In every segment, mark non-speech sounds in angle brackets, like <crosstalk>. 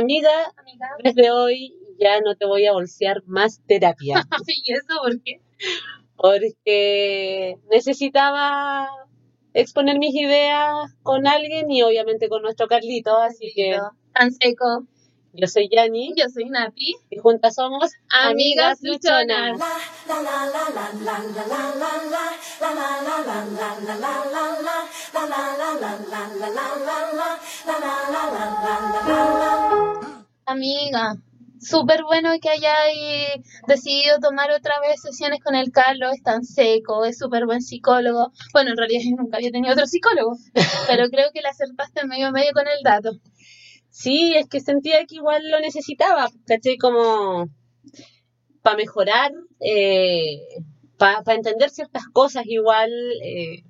Amiga, amiga. desde hoy ya no te voy a bolsear más terapia. <laughs> ¿Y eso por qué? porque necesitaba exponer mis ideas con alguien y obviamente con nuestro Carlito, así que Tan seco. Yo soy Yani Yo soy Napi. y juntas somos Amigas luchonas. Amiga, súper bueno que hayáis decidido tomar otra vez sesiones con el Carlos, es tan seco, es súper buen psicólogo. Bueno, en realidad yo nunca había tenido otro psicólogo, pero creo que le acertaste medio a medio con el dato. Sí, es que sentía que igual lo necesitaba, ¿cachai? Como para mejorar, para entender ciertas cosas igual. eh,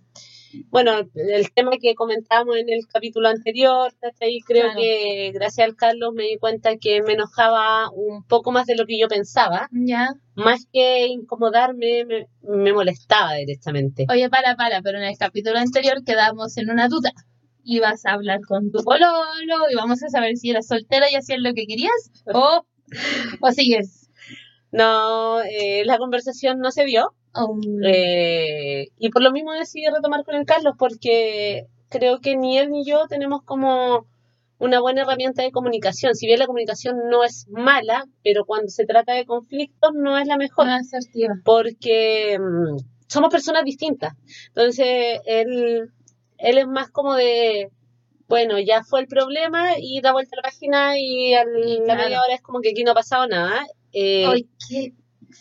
bueno, el tema que comentábamos en el capítulo anterior, ¿cachai? Creo Claro. que gracias al Carlos me di cuenta que me enojaba un poco más de lo que yo pensaba. Ya. Más que incomodarme, me, me molestaba directamente. Oye, para, para, pero en el capítulo anterior quedamos en una duda. Ibas a hablar con tu pololo y vamos a saber si eras soltera y hacías lo que querías o, o sigues. No, eh, la conversación no se dio. Um, Eh, y por lo mismo decidí retomar con el Carlos, porque creo que ni él ni yo tenemos como una buena herramienta de comunicación. Si bien la comunicación no es mala, pero cuando se trata de conflictos no es la mejor, una asertiva. porque mm, somos personas distintas. Entonces, él, él es más como de, bueno, ya fue el problema y da vuelta a la página y a la media hora es como que aquí no ha pasado nada. Eh, Ay, qué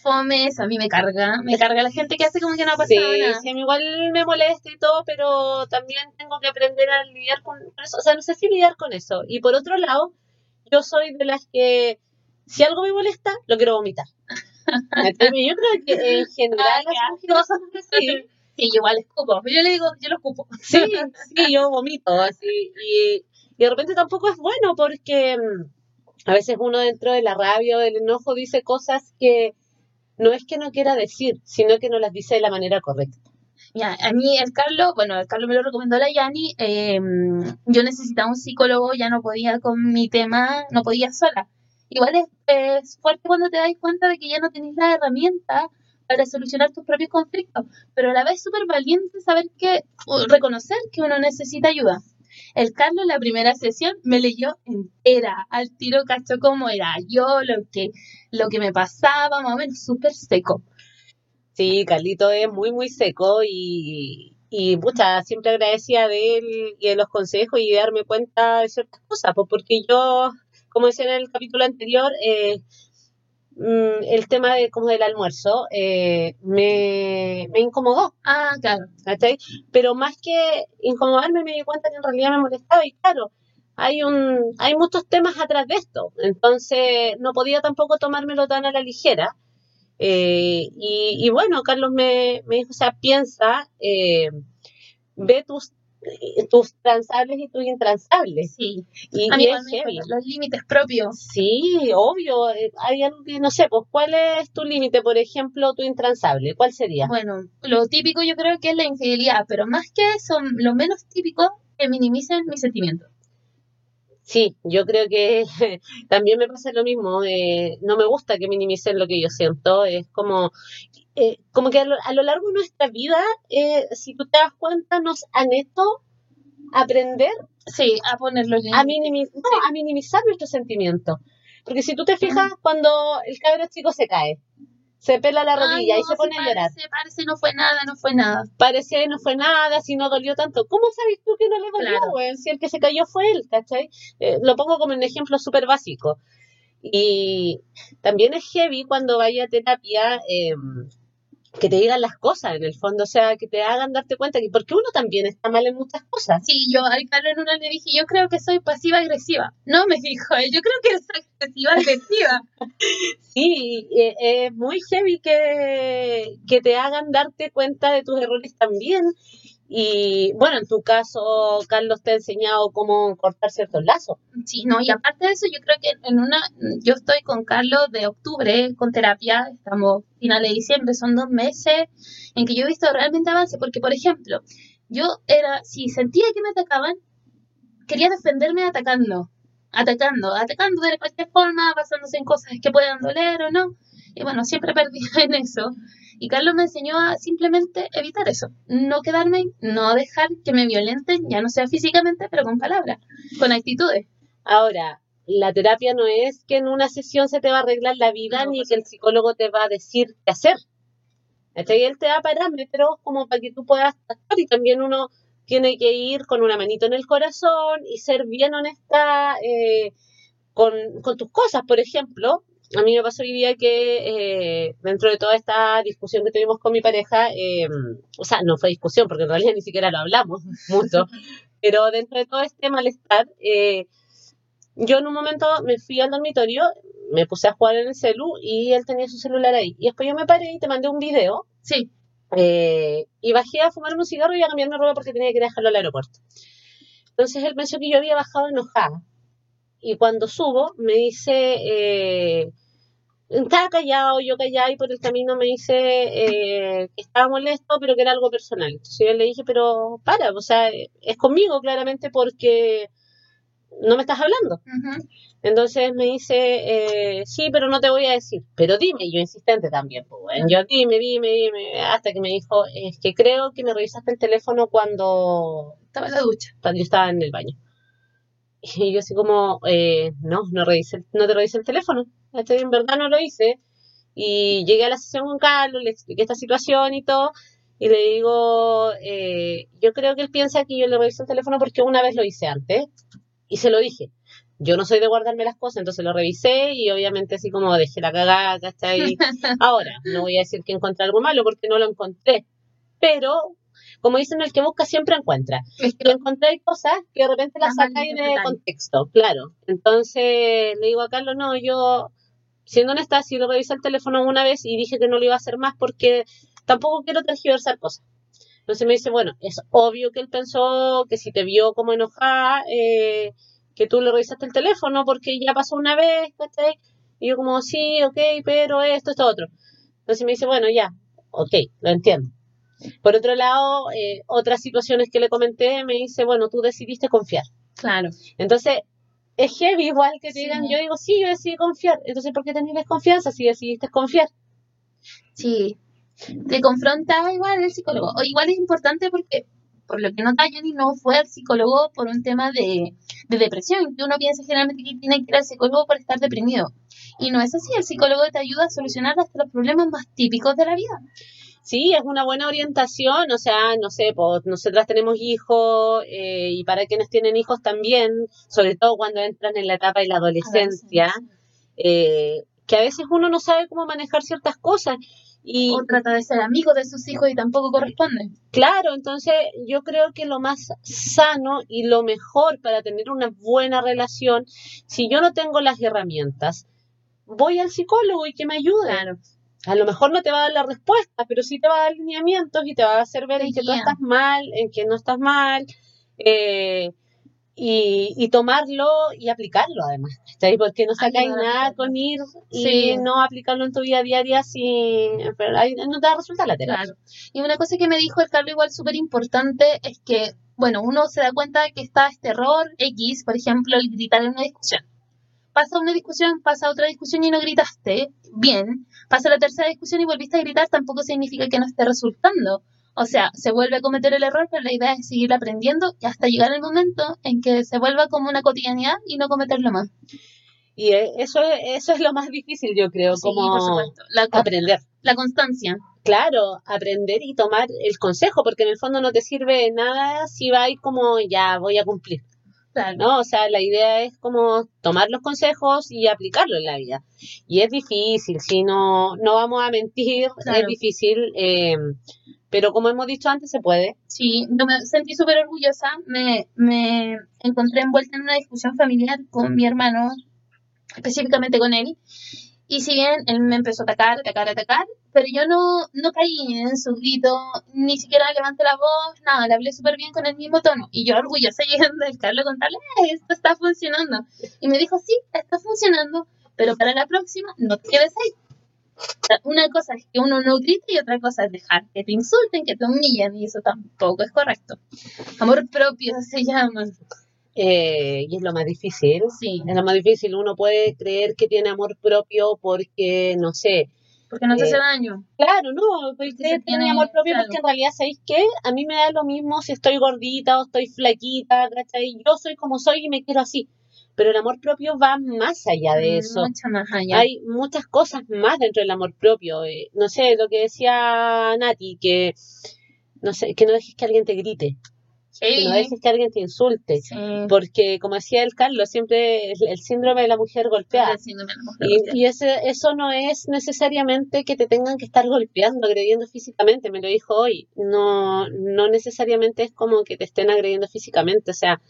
fome eso, a mí me carga. Me carga la gente que hace como que no ha Sí, pasado nada. sí, a mí igual me molesta y todo, pero también tengo que aprender a lidiar con eso. O sea, no sé si lidiar con eso. Y por otro lado, yo soy de las que, si algo me molesta, lo quiero vomitar. <laughs> Yo creo que en general qué las mujeres así. Sí, yo igual escupo. Yo le digo, yo lo escupo. Sí, <laughs> sí, yo vomito así. Y, y de repente tampoco es bueno porque mm, a veces uno dentro de la rabia o del enojo dice cosas que no es que no quiera decir, sino que no las dice de la manera correcta. Ya, a mí el Carlos, bueno, el Carlos me lo recomendó la Yani, eh, yo necesitaba un psicólogo, ya no podía con mi tema, no podía sola. Igual es, es fuerte cuando te das cuenta de que ya no tenés la herramienta para solucionar tus propios conflictos, pero a la vez súper valiente saber que, reconocer que uno necesita ayuda. El Carlos la primera sesión me leyó entera, al tiro cachó cómo era yo, lo que, lo que me pasaba, más o menos súper seco. Sí, Carlito es muy, muy seco y, y pucha, siempre agradecía de él y de los consejos y de darme cuenta de ciertas cosas, pues porque yo, como decía en el capítulo anterior, eh, mm, el tema de como del almuerzo eh, me, me incomodó, Ah, claro. ¿cachai? Pero más que incomodarme me di cuenta que en realidad me molestaba y claro, hay un, hay muchos temas atrás de esto, entonces no podía tampoco tomármelo tan a la ligera. Eh, y, y bueno, Carlos me, me dijo, o sea, piensa, eh, ve tus, tus transables y tus intransables. Sí. Y, y es heavy. los límites propios. Sí, obvio. eh, Hay algo que no sé, pues, ¿cuál es tu límite? Por ejemplo, tu intransable, ¿cuál sería? Bueno, lo típico yo creo que es la infidelidad, pero más que eso, lo menos típico que minimicen mis sentimientos. Sí, yo creo que <laughs> también me pasa lo mismo. eh, no me gusta que minimicen lo que yo siento. Es como, eh, como que a lo, a lo largo de nuestra vida, eh, si tú te das cuenta, nos han hecho aprender Sí, a poner los a, a minimizar nuestros sentimientos. Porque si tú te fijas, cuando el cabro chico se cae, se pela la Ay, rodilla y se pone a llorar, Parece, parece, no fue nada, no fue nada. parece no fue nada, si no dolió tanto. ¿Cómo sabes tú que no le dolió, Claro. Si el que se cayó fue él, ¿cachai? Eh, lo pongo como un ejemplo súper básico. Y también es heavy cuando vaya a terapia eh, que te digan las cosas en el fondo, o sea, que te hagan darte cuenta que porque uno también está mal en muchas cosas. Sí, yo al Carlos en una le dije, yo creo que soy pasiva-agresiva. No, me dijo él, yo creo que eres agresiva-agresiva. <laughs> Sí, eh, es muy heavy que, que te hagan darte cuenta de tus errores también. Y bueno, en tu caso, Carlos te ha enseñado cómo cortar ciertos lazos. Sí, no, y aparte de eso, yo creo que en una, yo estoy con Carlos de octubre con terapia, estamos finales de diciembre, son dos meses en que yo he visto realmente avance, porque por ejemplo, yo era, si sentía que me atacaban, quería defenderme atacando. atacando, atacando de cualquier forma, basándose en cosas que puedan doler o no. Y bueno, siempre perdí <laughs> en eso. Y Carlos me enseñó a simplemente evitar eso, no quedarme, no dejar que me violenten, ya no sea físicamente, pero con palabras, con actitudes. Ahora, la terapia no es que en una sesión se te va a arreglar la vida No, ni pues que el psicólogo te va a decir qué hacer. ¿Cachai? Él te da parámetros como para que tú puedas actuar y también uno tiene que ir con una manito en el corazón y ser bien honesta eh, con, con tus cosas. Por ejemplo, a mí me pasó hoy día que eh, dentro de toda esta discusión que tuvimos con mi pareja, eh, o sea, no fue discusión porque en realidad ni siquiera lo hablamos <laughs> mucho, pero dentro de todo este malestar, eh, yo en un momento me fui al dormitorio, me puse a jugar en el celu y él tenía su celular ahí. Y después yo me paré y te mandé un video Sí, y bajé a fumarme un cigarro y a cambiarme ropa porque tenía que dejarlo al aeropuerto. Entonces él pensó que yo había bajado enojada. Y cuando subo, me dice, eh, estaba callado, yo callada, y por el camino me dice eh, que estaba molesto, pero que era algo personal. Entonces yo le dije, pero para, o sea, es conmigo claramente porque no me estás hablando. Entonces me dice, eh, sí, pero no te voy a decir. Pero dime, y yo insistente también, pues, bueno, yo dime, dime, dime, hasta que me dijo, es que creo que me revisaste el teléfono cuando, estaba en la ducha. cuando yo estaba en el baño. Y yo así como, eh, no, no, revisé, no te revisé el teléfono, ¿cachai? en verdad no lo hice. Y llegué a la sesión con Carlos, le expliqué esta situación y todo, y le digo, eh, yo creo que él piensa que yo le revisé el teléfono porque una vez lo hice antes, y se lo dije. Yo no soy de guardarme las cosas, entonces lo revisé y obviamente así como dejé la cagada, ¿cachai? <laughs> Ahora, no voy a decir que encontré algo malo porque no lo encontré, pero como dicen, el que busca siempre encuentra. Es que, encontré cosas que de repente las sacáis de contexto, claro. Entonces le digo a Carlos, no, yo, siendo honesta, sí lo revisé el teléfono una vez y dije que no lo iba a hacer más porque tampoco quiero tergiversar cosas. Entonces me dice, bueno, es obvio que él pensó que si te vio como enojada, eh, que tú le revisaste el teléfono porque ya pasó una vez, ¿cachai? Y yo como, sí, ok, pero esto, esto, otro. Entonces me dice, bueno, ya, ok, lo entiendo. Por otro lado, eh, otras situaciones que le comenté, me dice, bueno, tú decidiste confiar. claro, Entonces, es heavy igual que te Sí. digan, yo digo, sí, yo decidí confiar. Entonces, ¿por qué tenés desconfianza si decidiste confiar? sí. Te confronta igual el psicólogo. O igual es importante porque, por lo que nota Jenny, no fue al psicólogo por un tema de, de depresión, que uno piensa generalmente que tiene que ir al psicólogo por estar deprimido. Y no es así, el psicólogo te ayuda a solucionar hasta los problemas más típicos de la vida. Sí, es una buena orientación, o sea, no sé, pues nosotras tenemos hijos eh, y para quienes tienen hijos también, sobre todo cuando entran en la etapa de la adolescencia, eh, que a veces uno no sabe cómo manejar ciertas cosas. Y O trata de ser amigo de sus hijos y tampoco corresponde. Claro, entonces yo creo que lo más sano y lo mejor para tener una buena relación, si yo no tengo las herramientas, voy al psicólogo y que me ayude. Claro. A lo mejor no te va a dar la respuesta, pero sí te va a dar lineamientos y te va a hacer ver en que tú estás mal, en que no estás mal, eh, y, y tomarlo y aplicarlo además. Porque no sacáis nada con ir y Sí. no aplicarlo en tu vida diaria si pero ahí no te va a resultar la terapia. Claro. Y una cosa que me dijo el Carlos igual súper importante es que, bueno, uno se da cuenta de que está este error X, por ejemplo, el gritar en una discusión. Pasa una discusión, pasa otra discusión y no gritaste, bien. Pasa la tercera discusión y volviste a gritar, tampoco significa que no esté resultando. O sea, se vuelve a cometer el error, pero la idea es seguir aprendiendo y hasta llegar el momento en que se vuelva como una cotidianidad y no cometerlo más. Y eh, eso, eso es lo más difícil, yo creo, Sí, como por supuesto. La, aprender. la constancia. Claro, aprender y tomar el consejo, porque en el fondo no te sirve de nada si vas como ya voy a cumplir, ¿no? O sea, la idea es como tomar los consejos y aplicarlo en la vida. Y es difícil, si no, no vamos a mentir, es difícil, eh, pero como hemos dicho antes, se puede. Sí, yo me sentí súper orgullosa. Me, me encontré envuelta en una discusión familiar con mi hermano, específicamente con él. Y si bien él me empezó a atacar, atacar, atacar, pero yo no, no caí en su grito, ni siquiera levanté la voz, nada, le hablé súper bien con el mismo tono. Y yo orgullosa <laughs> llegando del Carlos contarle, "Eh, esto está funcionando. Y me dijo, sí, está funcionando, pero para la próxima no te quedes ahí. Una cosa es que uno no grite y otra cosa es dejar que te insulten, que te humillen, y eso tampoco es correcto. Amor propio se llama. Eh, y es lo más difícil. Sí. Es lo más difícil. Uno puede creer que tiene amor propio porque, no sé, Porque no te hace Eh, daño. Claro, no, porque se tiene tiene- amor propio claro. porque en realidad, ¿sabéis qué? A mí me da lo mismo si estoy gordita o estoy flaquita, ¿cachai? Yo soy como soy y me quiero así. Pero el amor propio va más allá de eso. Mucho más allá. Hay muchas cosas más dentro del amor propio. eh, No sé, lo que decía Nati, que no sé, que no dejes que alguien te grite, no dejes que alguien te insulte. Sí. Porque, como decía el Carlos, siempre el, el síndrome de la mujer golpeada. El síndrome de la mujer Y, golpeada. y ese, eso no es necesariamente que te tengan que estar golpeando, agrediendo físicamente, me lo dijo hoy. No, no necesariamente es como que te estén agrediendo físicamente. O sea,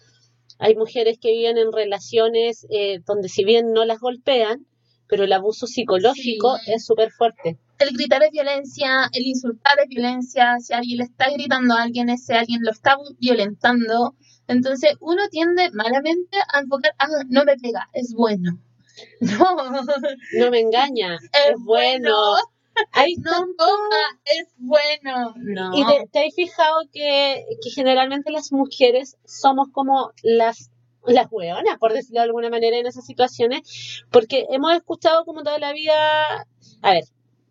hay mujeres que viven en relaciones eh, donde si bien no las golpean, pero el abuso psicológico Sí. es súper fuerte. El gritar es violencia, el insultar es violencia, si alguien le está gritando a alguien, ese alguien lo está violentando. Entonces uno tiende malamente a enfocar, ah, no me pega, es bueno. <laughs> No, No me engaña, es es bueno. Hay no tanto- toma, es bueno. No. Y te, te has fijado que, que generalmente las mujeres somos como las, las hueonas, por decirlo de alguna manera, en esas situaciones, porque hemos escuchado como toda la vida, a ver,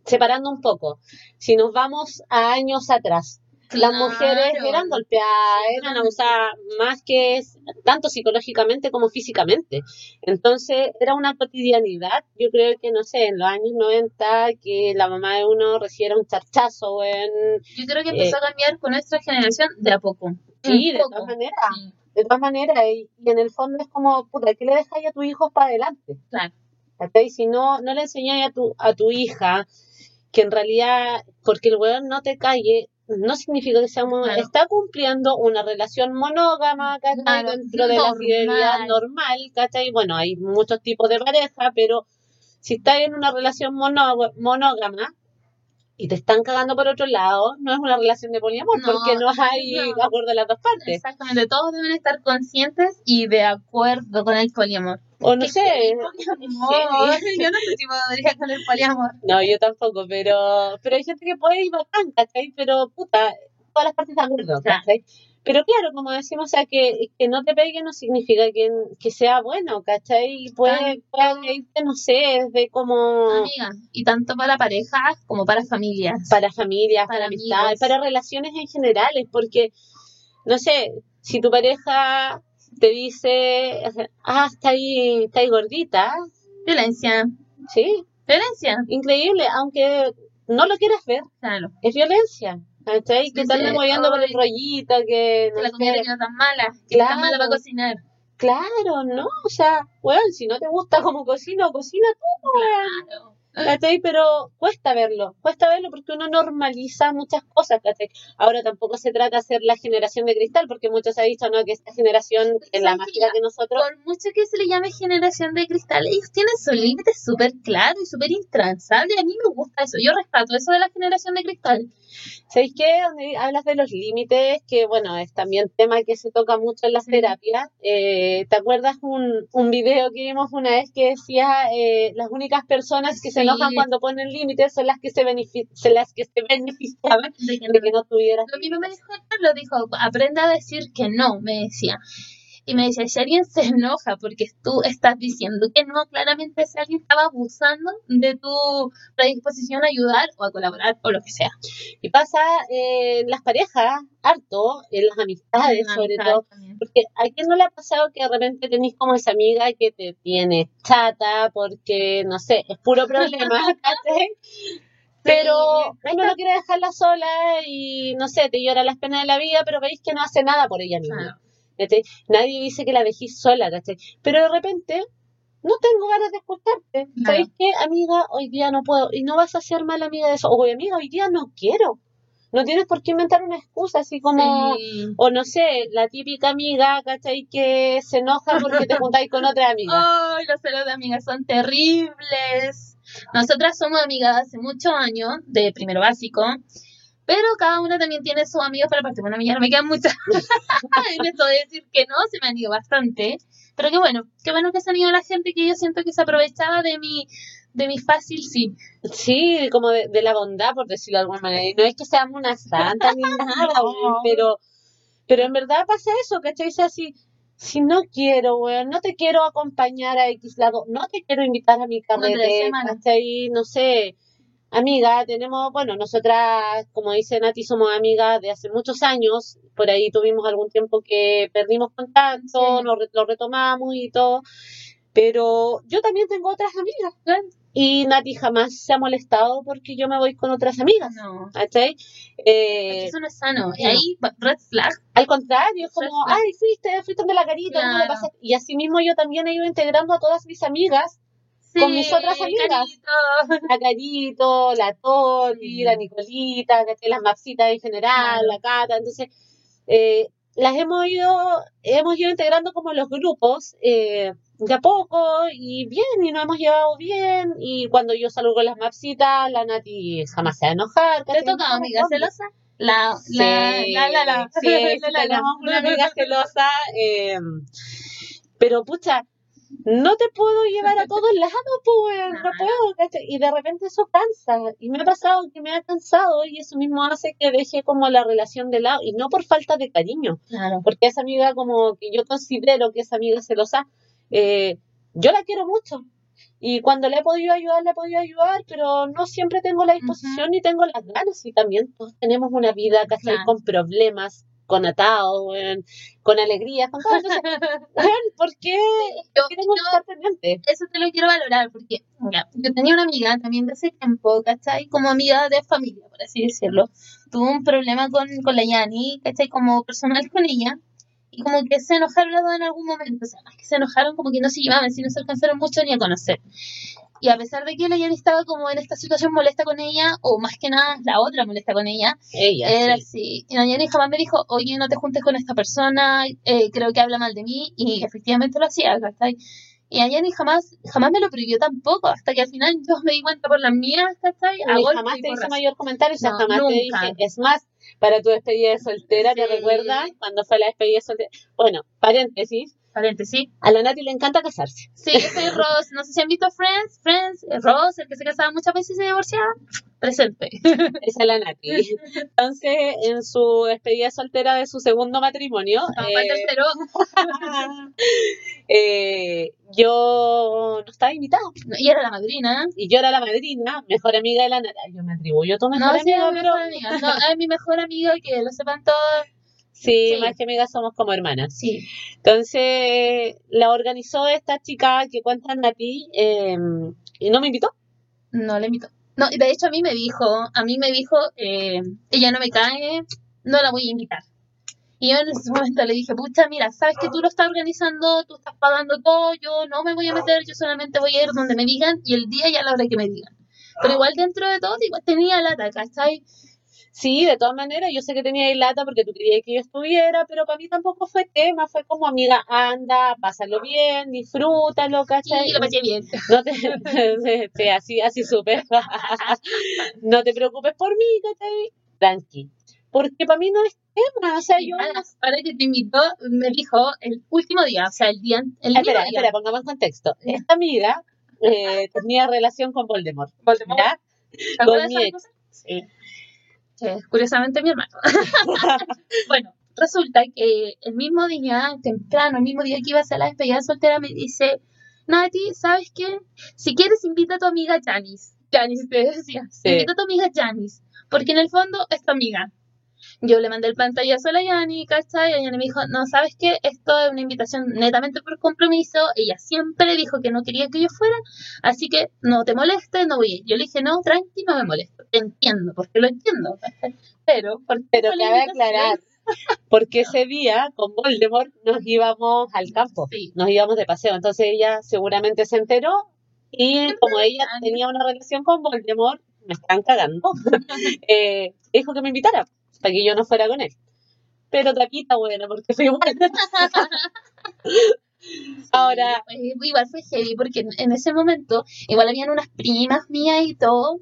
separando un poco, si nos vamos a años atrás, las mujeres eran golpeadas, eran abusadas más que tanto psicológicamente como físicamente. Entonces era una cotidianidad, yo creo que no sé, en los años 90 que la mamá de uno recibiera un charchazo en Yo creo que empezó a cambiar con nuestra generación de a poco. Sí, de poco. todas maneras. Sí, De todas maneras, y, y en el fondo es como, puta, ¿qué le dejáis a tu hijo para adelante? claro. ¿Cachai? Si no, no le enseñáis a tu, a tu hija que en realidad, porque el weón no te calle, no significa que sea mono- Claro. está cumpliendo una relación monógama, ¿cachai? Claro, Dentro de la normal. fidelidad normal, ¿cachai? Bueno, hay muchos tipos de pareja, pero si estás en una relación monó- monógama y te están cagando por otro lado, no es una relación de poliamor, No, porque no hay no. acuerdo de las dos partes. Exactamente, todos deben estar conscientes y de acuerdo con el poliamor. O no sé, <laughs> Poliamor. <laughs> Yo no sé si podría con el poliamor. No, yo tampoco, pero, pero hay gente que puede ir bacán, ¿cachai? Pero, puta, todas las partes de acuerdo. ¿cachai? Pero claro, como decimos, o sea, que, que no te pegue no significa que, que sea bueno, ¿cachai? Y puede, puede irte, no sé, desde como Amiga, y tanto para parejas como para familias. para familias, para, Para amistades, amigos. para relaciones en generales, porque, no sé, si tu pareja te dice, ah, está ahí, está ahí gordita, Violencia. sí, Violencia. increíble, aunque no lo quieras ver. Claro. es violencia. ¿Cachai? Que sí. moviendo por el rollito, que Que no la comida te queda tan mala. Que está Claro. mala para cocinar. Claro, ¿no? O sea, bueno, si no te gusta como cocino, cocina tú, weón. Claro. ¿Cachai? Pero cuesta verlo, cuesta verlo porque uno normaliza muchas cosas, ¿cachai? Ahora tampoco se trata de ser la generación de cristal, porque muchos se ha dicho, ¿no? Que esta generación es la ¿Sabes más chica que nosotros. Por mucho que se le llame generación de cristal, ellos tienen sus límites súper claros y súper intransables. A mí me gusta eso. Yo rescato eso de la generación de cristal. ¿Sabéis qué? Donde hablas de los límites, que bueno, es también tema que se toca mucho en las terapias. Eh, ¿te acuerdas un, un video que vimos una vez que decía eh, las únicas personas que se Sí. Enojan cuando ponen límites son las que se, son las que se <laughs> beneficiaban De que de que no tuvieras Lo mismo me dijo Carlos, dijo, aprenda a decir que no, me decía. Y me decía, si alguien se enoja porque tú estás diciendo que no, claramente ese alguien estaba abusando de tu predisposición a ayudar o a colaborar o lo que sea. Y pasa eh, en las parejas, harto, en las amistades sobre todo. también. Porque a quién no le ha pasado que de repente tenéis como esa amiga que te tiene chata porque, no sé, es puro problema. <laughs> Pero uno no quiere dejarla sola y, no sé, te llora las penas de la vida, pero veis que no hace nada por ella misma. Claro. ¿Cachai? Nadie dice que la dejís sola, ¿cachai? Pero de repente, no tengo ganas de escucharte. Claro. ¿Sabéis qué, amiga? Hoy día no puedo. Y no vas a ser mala amiga de eso. O, amiga, hoy día no quiero. No tienes por qué inventar una excusa así como... Sí. O no sé, la típica amiga, ¿cachai? Que se enoja porque te juntáis con otra amiga. <laughs> Ay, los celos de amigas son terribles. Nosotras somos amigas hace muchos años, de primero básico, pero cada una también tiene sus amigos para parte. Bueno, a mí ya no me quedan muchas. <laughs> <laughs> en esto de decir que no, se me han ido bastante. Pero qué bueno, qué bueno que se han ido la gente que yo siento que se aprovechaba de mi, de mi fácil sí. Sí, como de, de la bondad, por decirlo de alguna manera. Y no es que seamos una santa ni nada, <laughs> No. pero, pero en verdad pasa eso, ¿cachai? O sea, si, Si no quiero, weón, no te quiero acompañar a X lado, no te quiero invitar a mi carrete. ¿cachai? No sé, amiga, tenemos, bueno, nosotras, como dice Nati, somos amigas de hace muchos años, por ahí tuvimos algún tiempo que perdimos contacto, Sí. nos re- lo retomamos y todo, pero yo también tengo otras amigas, Claro. y Nati jamás se ha molestado porque yo me voy con otras amigas, No. ¿cachai? Eh, eso no es sano. Y ahí, red flag. al contrario, es como, ay, fuiste, fuiste de la carita. Y así mismo yo también he ido integrando a todas mis amigas, Con mis otras amigas. Carito. <laughs> la Carito, la Toti, Mm. la Nicolita, las Maxitas en general, la Cata, entonces eh, las hemos ido, hemos ido integrando como los grupos eh, de a poco y bien, y nos hemos llevado bien, y cuando yo salgo con las Maxitas, la Nati jamás se va a enojar. ¿Te ¿cachai? toca No amiga celosa? La, Sí, la, la, la, la. sí, <laughs> sí, La, la, una amiga celosa, eh, pero pucha, no te puedo llevar a todos lados, pues, no No. puedo, ¿cachai? Y de repente eso cansa, y me ha pasado que me ha cansado, y eso mismo hace que deje como la relación de lado, y no por falta de cariño, Claro. porque esa amiga como que yo considero que esa amiga celosa, eh, yo la quiero mucho. Y cuando le he podido ayudar, le he podido ayudar, pero no siempre tengo la disposición ni tengo las ganas. Y también todos tenemos una vida, ¿cachai? Claro. Con problemas, con atados, con alegrías, con todo. Entonces, <laughs> ¿por qué, Yo, por qué tengo que yo estar pendiente? eso te lo quiero valorar porque mira, yo tenía una amiga también de ese tiempo, ¿cachai? Como amiga de familia, por así decirlo. Tuvo un problema con, con la Yani, ¿cachai? Como personal con ella. Y como que se enojaron las dos en algún momento. O sea, más que se enojaron, como que no se llevaban, si no se alcanzaron mucho ni a conocer. Y a pesar de que la Yani estaba como en esta situación molesta con ella, o más que nada la otra molesta con ella, Ella, era sí. así. Y la Yani jamás me dijo, oye, no te juntes con esta persona, eh, creo que habla mal de mí, y efectivamente lo hacía, ¿cachai? Y a Yani jamás, jamás me lo prohibió tampoco, hasta que al final yo me di cuenta por las mías, ¿cachai? A Ni golpe jamás y te porrazo. mayor comentario, o sea, No, jamás te dije. Es más, para tu despedida de soltera, ¿te recuerdas? Cuando fue la despedida de soltera. Bueno, paréntesis, Paréntesis. a la Nati le encanta casarse. Sí, yo soy Ross. No sé si han visto Friends. Friends, eh, Ross, el que se casaba muchas veces y se divorciaba. Presente. <laughs> Esa es la Nati. Entonces, en su despedida soltera de su segundo matrimonio, el eh, tercero. <laughs> eh, yo no estaba invitada. Y era la madrina. Y yo era la madrina, mejor amiga de la Nati. Yo me atribuyo a tu mejor No, sí, amiga, mi pero mejor amiga. No, es mi mejor amiga, que lo sepan todos. Sí, Sí. más que amigas somos como hermanas. Sí. Entonces, la organizó esta chica que cuenta Nati eh, y no me invitó. No le invito. No, de hecho a mí me dijo, a mí me dijo, eh, ella no me cae, no la voy a invitar. Y yo en ese momento le dije, pucha, mira, sabes que tú lo estás organizando, tú estás pagando todo, yo no me voy a meter, yo solamente voy a ir donde me digan y el día y a la hora que me digan. Pero igual dentro de todo, igual tenía lata, ¿cachai? Sí, de todas maneras, yo sé que tenía lata porque tú querías que yo estuviera, pero para mí tampoco fue tema, fue como amiga, anda, pásalo bien, disfrútalo, ¿cachai? Y lo pasé bien. No te, <laughs> sí, así, así supe. <laughs> no te preocupes por mí, ¿cachai? Tranqui. Porque para mí no es tema, o sea, yo... ahora, ahora que te invitó, me dijo el último día, o sea, el día, el mismo Espera, día. espera, pongamos en contexto. Esta amiga eh, tenía relación con Voldemort, Voldemort. ¿ya? ¿Te acuerdas con mi ex. Sí. Que es curiosamente mi hermano. <laughs> bueno, resulta que el mismo día, temprano, el mismo día que iba a hacer la despedida soltera, me dice, Nati, ¿sabes qué? Si quieres, invita a tu amiga Janice. Janice te decía, Sí. invita a tu amiga Janice, porque en el fondo es tu amiga. Yo le mandé el pantallazo a la Yani, ¿cachai? Y ella me dijo, no, ¿sabes qué? Esto es una invitación netamente por compromiso. Ella siempre dijo que no quería que yo fuera, así que no te molestes, no voy. Yo le dije, no, tranqui, no me molesto. Te entiendo, porque lo entiendo. Pero, ¿por qué Pero la cabe aclarar, porque ese día con Voldemort nos íbamos al campo, Sí. nos íbamos de paseo, entonces ella seguramente se enteró y como ella tenía una relación con Voldemort, me están cagando, <laughs> <laughs> eh, dijo que me invitara para que yo no fuera con él. Pero taquita buena, porque fue igual. Ahora, Sí, fue- igual fue heavy, porque en, en ese momento, igual habían unas primas mías y todo,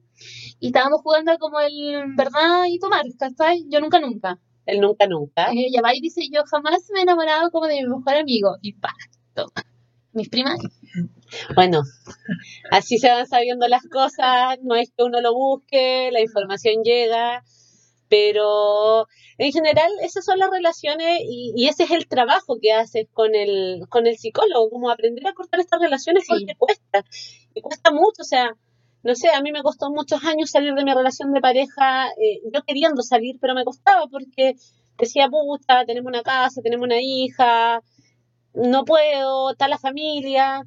y estábamos jugando como el verdad y tomar, ¿cachai? Yo nunca, nunca. el nunca nunca. Y ella va y dice, yo jamás me he enamorado como de mi mejor amigo. Y pa, toma. Mis primas, Bueno, así se van sabiendo las cosas, no es que uno lo busque, la información llega, Pero en general esas son las relaciones y, y ese es el trabajo que haces con el, con el psicólogo, como aprender a cortar estas relaciones Sí. porque cuesta, y cuesta mucho, o sea, no sé, a mí me costó muchos años salir de mi relación de pareja, eh, yo queriendo salir, pero me costaba porque decía, puta, tenemos una casa, tenemos una hija, no puedo, está la familia,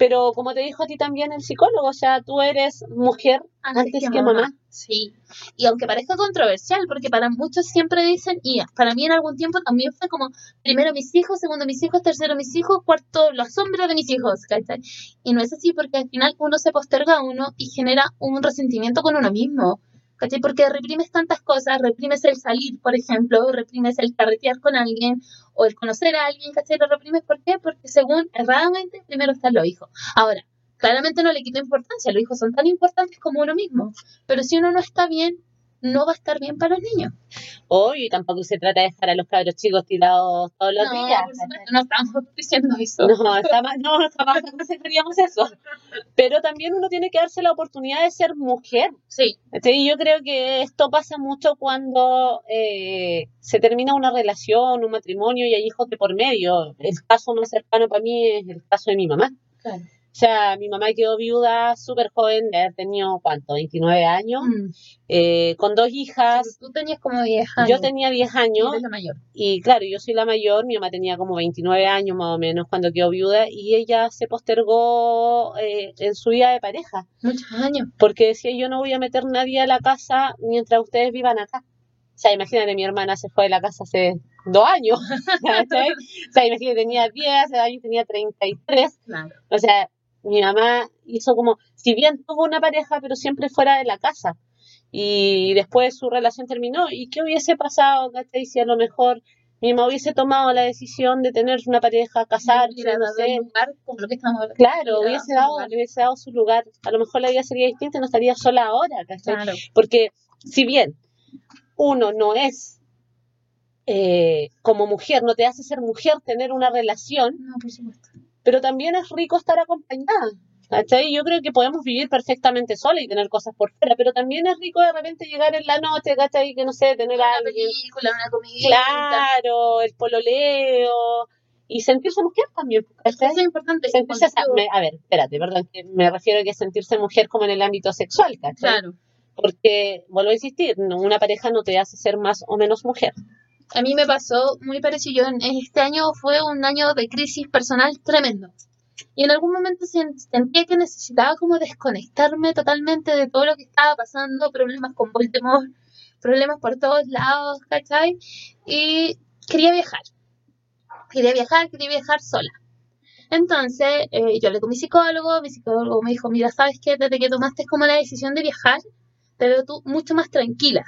pero como te dijo a ti también el psicólogo, o sea, tú eres mujer antes, que, mamá. Sí. Y aunque parezca controversial, porque para muchos siempre dicen, y para mí en algún tiempo también fue como, primero mis hijos, segundo mis hijos, tercero mis hijos, cuarto la sombra de mis hijos, ¿cachai? Y no es así porque al final uno se posterga a uno y genera un resentimiento con uno mismo. ¿Cachai? Porque reprimes tantas cosas, reprimes el salir, por ejemplo, reprimes el carretear con alguien o el conocer a alguien, ¿cachai? Lo reprimes, ¿por qué? Porque según erradamente, primero están los hijos. Ahora, claramente no le quito importancia, los hijos son tan importantes como uno mismo, pero si uno no está bien, no va a estar bien para los niños. Hoy tampoco se trata de dejar a los cabros chicos tirados todos los no, días. por no estamos diciendo eso. No, jamás, no, jamás aconsejaríamos eso. Pero también uno tiene que darse la oportunidad de ser mujer. Sí, Sí, yo creo que esto pasa mucho cuando eh, se termina una relación, un matrimonio y hay hijos de por medio. El caso más cercano para mí es el caso de mi mamá. claro. O sea, mi mamá quedó viuda súper joven, de haber tenido, ¿cuánto? 29 años, Mm. eh, con dos hijas. Tú tenías como 10 años. Yo tenía 10 y años eres la mayor. y claro, yo soy la mayor, mi mamá tenía como 29 años más o menos cuando quedó viuda y ella se postergó eh, en su vida de pareja Muchos años. porque decía yo no voy a meter nadie a la casa mientras ustedes vivan acá. O sea, imagínate, mi hermana se fue de la casa hace dos años. <laughs> O sea, imagínate, tenía 10, hace dos años tenía 33. Claro. O sea, mi mamá hizo como, si bien tuvo una pareja, pero siempre fuera de la casa. Y después su relación terminó. ¿Y qué hubiese pasado, cachai? Si a lo mejor mi mamá hubiese tomado la decisión de tener una pareja, casarse, no sé. el lugar como lo que estamos hablando. Claro, hubiese dado lugar. le hubiese dado su lugar. A lo mejor la vida sería distinta y no estaría sola ahora, ¿cachai? Claro. Porque si bien uno no es eh, como mujer, no te hace ser mujer tener una relación, No, por supuesto. Pero también es rico estar acompañada. ¿Cachai? Yo creo que podemos vivir perfectamente sola y tener cosas por fuera, pero también es rico de repente llegar en la noche, ¿cachai? Que no sé, tener Una alguien. película, una comidita. Claro, el pololeo y sentirse mujer también. Eso es importante. Sentirse, a ver, espérate, perdón, que me refiero a que sentirse mujer como en el ámbito sexual, ¿cachai? Claro. Porque, vuelvo a insistir, una pareja no te hace ser más o menos mujer. A mí me pasó muy parecido. Este año fue un año de crisis personal tremendo. Y en algún momento sen- sentía que necesitaba como desconectarme totalmente de todo lo que estaba pasando, problemas con Voldemort, problemas por todos lados, ¿cachai? Y quería viajar. Quería viajar, quería viajar sola. Entonces, eh, yo hablé con mi psicólogo, mi psicólogo me dijo, mira, ¿sabes qué? Desde que tomaste como la decisión de viajar, te veo tú mucho más tranquila.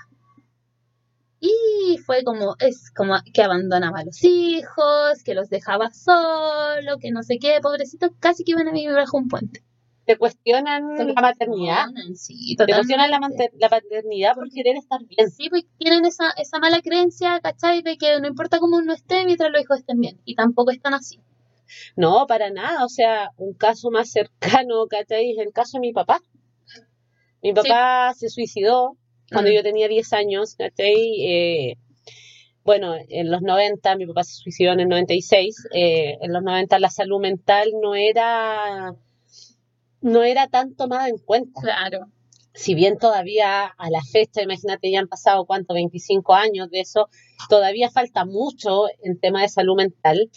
Y fue como, es como que abandonaba a los hijos, que los dejaba solo, que no sé qué, pobrecitos, casi que iban a vivir bajo un puente. Te cuestionan la maternidad, Sí, te cuestionan la, la paternidad por querer estar bien. Sí, pues tienen esa, esa mala creencia, ¿cachai? De que no importa cómo uno esté mientras los hijos estén bien. Y tampoco están así. No, para nada. O sea, un caso más cercano, ¿cachai? Es el caso de mi papá. Mi papá se suicidó cuando yo tenía 10 años. Eh, bueno, en los 90, mi papá se suicidó en el 96. eh, en los 90 la salud mental no era, no era tan tomada en cuenta. Claro. si bien todavía a la fecha, imagínate, ya han pasado cuánto, 25 años de eso, todavía falta mucho en tema de salud mental,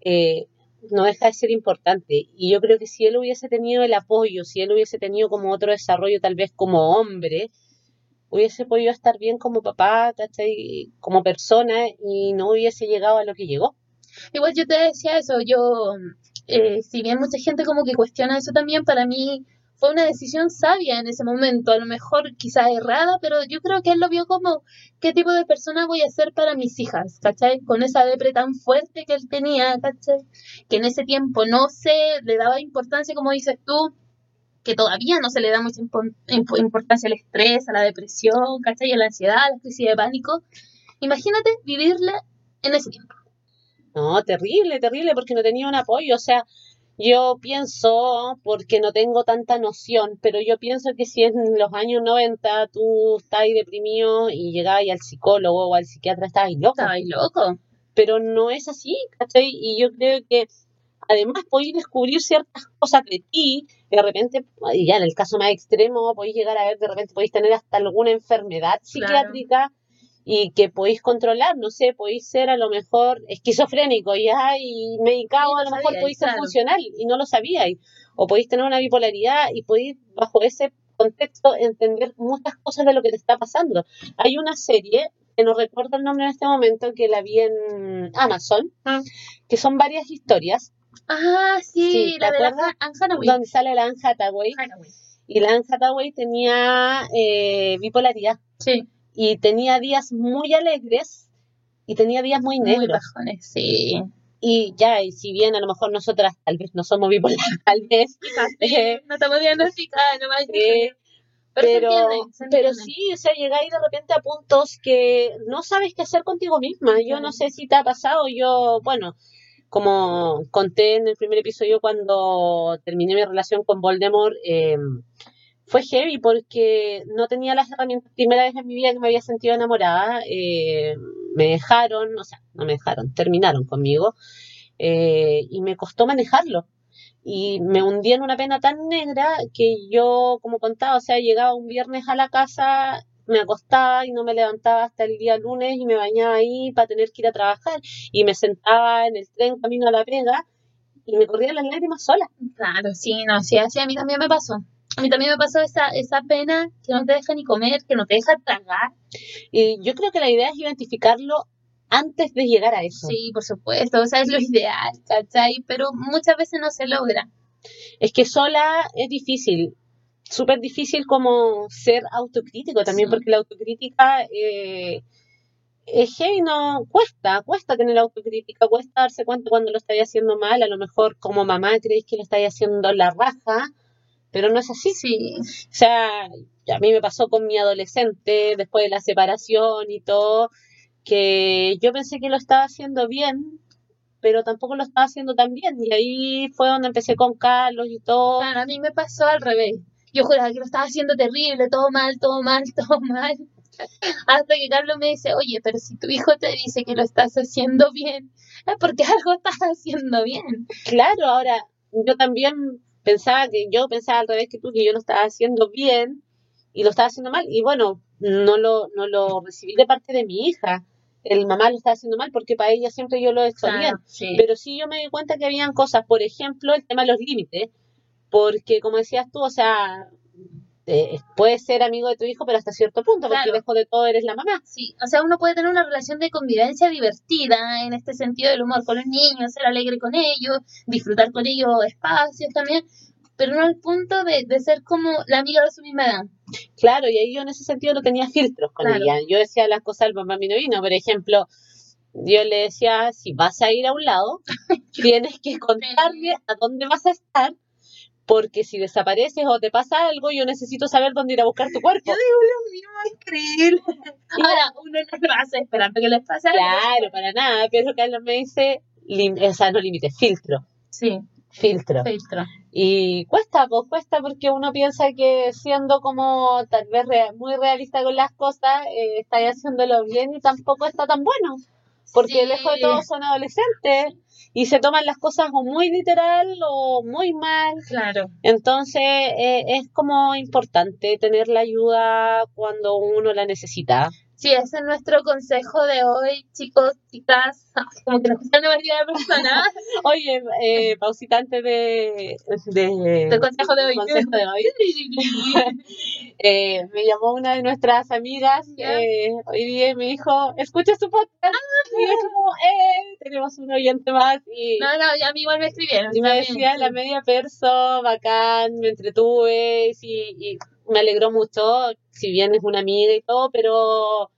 eh, no deja de ser importante. Y yo creo que si él hubiese tenido el apoyo, si él hubiese tenido como otro desarrollo, tal vez como hombre, hubiese podido estar bien como papá, ¿cachai? como persona, y no hubiese llegado a lo que llegó. Igual yo te decía eso, yo, eh, si bien mucha gente como que cuestiona eso también, para mí fue una decisión sabia en ese momento, a lo mejor quizás errada, pero yo creo que él lo vio como qué tipo de persona voy a ser para mis hijas, ¿cachai? Con esa depre tan fuerte que él tenía, ¿cachai? Que en ese tiempo no se le daba importancia, como dices tú, que todavía no se le da mucha impo- impo- importancia al estrés, a la depresión, ¿cachai? A la ansiedad, a la crisis de pánico. Imagínate vivirla en ese tiempo. No, terrible, terrible, porque no tenía un apoyo. O sea, Yo pienso, porque no tengo tanta noción, pero yo pienso que si en los años 90 tú estabas deprimido y llegabas al psicólogo o al psiquiatra, estabas loco. Estabas loco. Pero no es así, ¿cachai? Y yo creo que además podéis descubrir ciertas cosas de ti, de repente, y ya en el caso más extremo, podéis llegar a ver, de repente podéis tener hasta alguna enfermedad psiquiátrica y que podéis controlar, no sé, podéis ser a lo mejor esquizofrénico ya y medicado, a lo mejor podéis ser funcional y no lo sabíais, o podéis tener una bipolaridad y podéis bajo ese contexto entender muchas cosas de lo que te está pasando. Hay una serie que no recuerdo el nombre en este momento, que la vi en Amazon, ah. que son varias historias. Ah, sí, la de la Anne Donde sale la Anne Hathaway. Y la Anne Hathaway tenía eh, bipolaridad. Sí y tenía días muy alegres y tenía días muy negros. Muy bajones, sí. Y ya, y si bien a lo mejor nosotras tal vez no somos bipolares, <laughs> tal vez. Eh, no estamos diagnosticadas, no más. pero, pero sí, o sea, llegáis de repente a puntos que no sabes qué hacer contigo misma. Yo no sé si te ha pasado, yo, bueno, como conté en el primer episodio cuando terminé mi relación con Voldemort, eh, fue heavy porque no tenía las herramientas. Primera vez en mi vida que me había sentido enamorada, eh, me dejaron, o sea, no me dejaron, terminaron conmigo eh, y me costó manejarlo. Y me hundí en una pena tan negra que yo, como contaba, o sea, llegaba un viernes a la casa, me acostaba y no me levantaba hasta el día lunes y me bañaba ahí para tener que ir a trabajar y me sentaba en el tren camino a la pega y me corrían las lágrimas sola. Claro, sí, no, sí, así a mí también me pasó. A mí también me pasó esa, esa pena que no te deja ni comer, que no te deja tragar. Y yo creo que la idea es identificarlo antes de llegar a eso. Sí, por supuesto, o sea, es lo ideal, ¿cachai? Pero muchas veces no se logra. Es que sola es difícil, súper difícil como ser autocrítico también, porque la autocrítica eh, es que no cuesta, cuesta tener autocrítica, cuesta darse cuenta cuando lo estáis haciendo mal, a lo mejor como mamá creéis que lo estáis haciendo la raja, pero no es así. Sí. O sea, a mí me pasó con mi adolescente, después de la separación y todo, que yo pensé que lo estaba haciendo bien, pero tampoco lo estaba haciendo tan bien. Y ahí fue donde empecé con Carlos y todo. Claro, a mí me pasó al revés. Yo juraba que lo estaba haciendo terrible, todo mal, todo mal, <laughs> todo mal. Hasta que Carlos me dice, oye, pero si tu hijo te dice que lo estás haciendo bien, es porque algo estás haciendo bien. Claro, ahora yo también pensaba que yo pensaba al revés que tú, que yo lo estaba haciendo bien y lo estaba haciendo mal. Y bueno, no lo, no lo recibí de parte de mi hija. El mamá lo estaba haciendo mal porque para ella siempre yo lo he hecho bien. Pero sí yo me di cuenta que habían cosas, por ejemplo, el tema de los límites. Porque como decías tú, o sea, eh, puedes ser amigo de tu hijo, pero hasta cierto punto, porque lejos de todo eres la mamá. Sí, o sea, uno puede tener una relación de convivencia divertida en este sentido del humor con los niños, ser alegre con ellos, disfrutar con ellos espacios también, pero no al punto de, ser como la amiga de su misma edad. Claro, y ahí yo en ese sentido no tenía filtros con ella. Yo decía las cosas al mamá no vino, por ejemplo, yo le decía, si vas a ir a un lado, <laughs> tienes que contarme a dónde vas a estar porque si desapareces o te pasa algo, yo necesito saber dónde ir a buscar tu cuerpo. Yo digo lo mismo, increíble. Ahora, <laughs> uno no hace esperando que les pase algo. Claro, para nada, pero Carlos me dice, o sea, no límite, filtro. Sí. Filtro. Filtro. Y cuesta, pues cuesta porque uno piensa que siendo como tal vez muy realista con las cosas, eh, estáis haciéndolo bien y tampoco está tan bueno. Porque lejos de todo son adolescentes y se toman las cosas o muy literal o muy mal. Claro. Entonces eh, es como importante tener la ayuda cuando uno la necesita. Sí, ese es nuestro consejo de hoy, chicos, chicas. <laughs> Como que nos escuchan demasiada persona. Oye, eh, pausita antes de, de, consejo de hoy. Consejo de hoy. <laughs> eh, me llamó una de nuestras amigas eh, hoy día y me dijo, escucha su podcast. Ah, y yo como, eh, tenemos un oyente más. Y, no, no, ya a mí igual me escribieron. Y me decía, la media perso, bacán, me entretuve y, y me alegró mucho, si bien es una amiga y todo, pero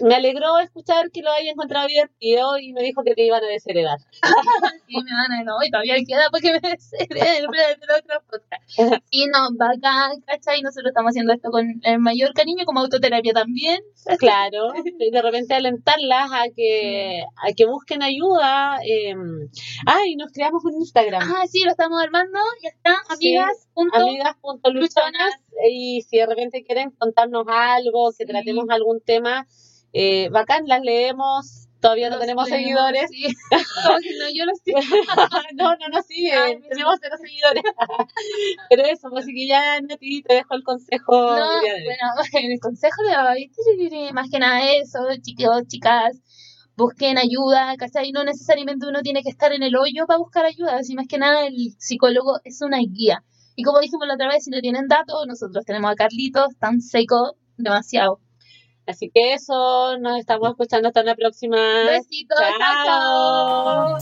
me alegró escuchar que lo haya encontrado divertido y me dijo que te iban a desheredar. <laughs> sí, me van a no, y todavía queda porque me deshereden el otro podcast. Y no, bacán, ¿cachai? Nosotros estamos haciendo esto con el mayor cariño, como autoterapia también. Claro, <laughs> y de repente alentarlas a que, a que busquen ayuda. Eh, ah, y nos creamos un Instagram. Ah, sí, lo estamos armando, ya está, Sí, amigas. punto. amigas.luchonas y si de repente quieren contarnos algo, que Sí. tratemos algún tema, eh, bacán, las leemos, todavía no Los tenemos leemos, seguidores. sí. <laughs> No, yo <laughs> no, no Ay, me tenemos cero seguidores. <laughs> Pero eso, pues así que ya Nati te dejo el consejo. No, bueno, el consejo de hoy, más que nada eso, chicos, chicas, busquen ayuda, ¿cachai? No necesariamente uno tiene que estar en el hoyo para buscar ayuda, sino más que nada el psicólogo es una guía. Y como dijimos la otra vez, si no tienen datos, nosotros tenemos a Carlitos, tan seco, demasiado. Así que eso, nos estamos escuchando hasta la próxima. Besitos, chao.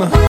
chao.